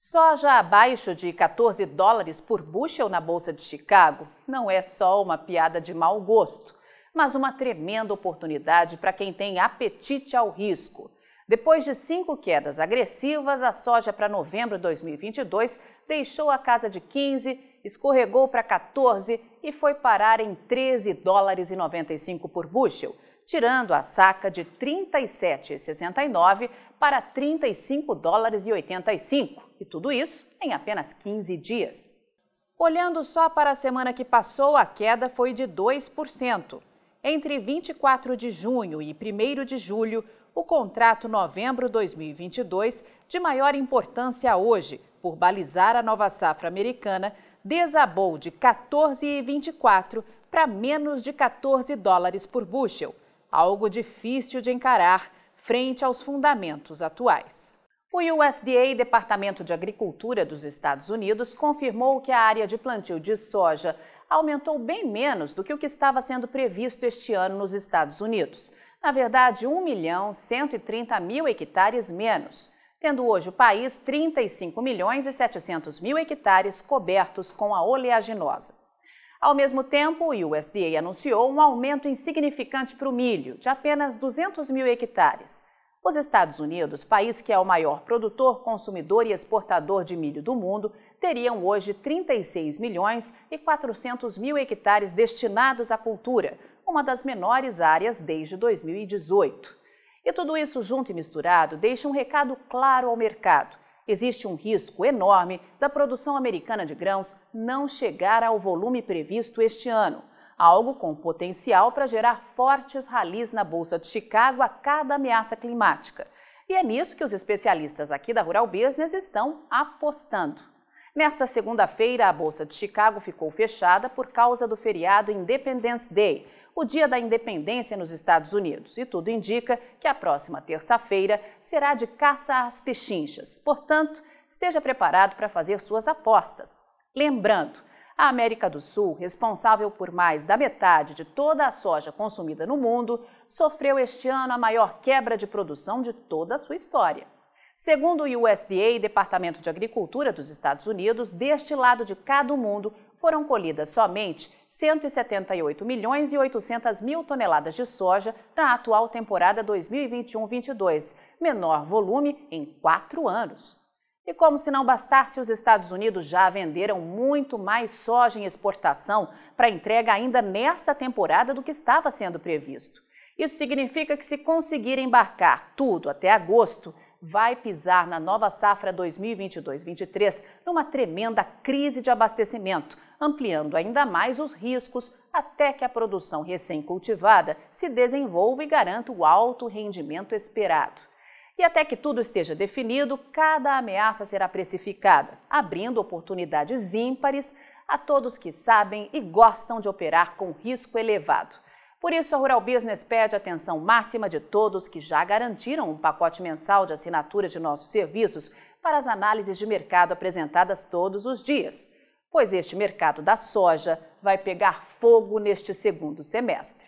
Soja abaixo de 14 dólares por bushel na Bolsa de Chicago não é só uma piada de mau gosto, mas uma tremenda oportunidade para quem tem apetite ao risco. Depois de cinco quedas agressivas, a soja para novembro de 2022 deixou a casa de 15, escorregou para 14 e foi parar em 13 dólares e 95 por bushel, tirando a saca de 37,69 para 35 dólares e 85, e tudo isso em apenas 15 dias. Olhando só para a semana que passou, a queda foi de 2%. Entre 24 de junho e 1 de julho, o contrato novembro 2022, de maior importância hoje, por balizar a nova safra americana, desabou de 14,24 para menos de 14 dólares por bushel, algo difícil de encarar frente aos fundamentos atuais. O USDA, Departamento de Agricultura dos Estados Unidos, confirmou que a área de plantio de soja aumentou bem menos do que o que estava sendo previsto este ano nos Estados Unidos na verdade 1 milhão 130 mil hectares menos, tendo hoje o país 35 milhões e 700 mil hectares cobertos com a oleaginosa. Ao mesmo tempo, o USDA anunciou um aumento insignificante para o milho, de apenas 200 mil hectares. Os Estados Unidos, país que é o maior produtor, consumidor e exportador de milho do mundo, teriam hoje 36 milhões e 400 mil hectares destinados à cultura, uma das menores áreas desde 2018. E tudo isso junto e misturado deixa um recado claro ao mercado. Existe um risco enorme da produção americana de grãos não chegar ao volume previsto este ano, algo com potencial para gerar fortes ralis na Bolsa de Chicago a cada ameaça climática. E é nisso que os especialistas aqui da Rural Business estão apostando. Nesta segunda-feira, a Bolsa de Chicago ficou fechada por causa do feriado Independence Day, o Dia da Independência nos Estados Unidos. E tudo indica que a próxima terça-feira será de caça às pechinchas. Portanto, esteja preparado para fazer suas apostas. Lembrando, a América do Sul, responsável por mais da metade de toda a soja consumida no mundo, sofreu este ano a maior quebra de produção de toda a sua história. Segundo o USDA, Departamento de Agricultura dos Estados Unidos, deste lado de cada mundo foram colhidas somente 178 milhões e 800 mil toneladas de soja na atual temporada 2021-22, menor volume em quatro anos. E como se não bastasse, os Estados Unidos já venderam muito mais soja em exportação para entrega ainda nesta temporada do que estava sendo previsto. Isso significa que, se conseguir embarcar tudo até agosto, vai pisar na nova safra 2022-23 numa tremenda crise de abastecimento, ampliando ainda mais os riscos até que a produção recém-cultivada se desenvolva e garanta o alto rendimento esperado. E até que tudo esteja definido, cada ameaça será precificada, abrindo oportunidades ímpares a todos que sabem e gostam de operar com risco elevado. Por isso, a Rural Business pede atenção máxima de todos que já garantiram um pacote mensal de assinatura de nossos serviços para as análises de mercado apresentadas todos os dias, pois este mercado da soja vai pegar fogo neste segundo semestre.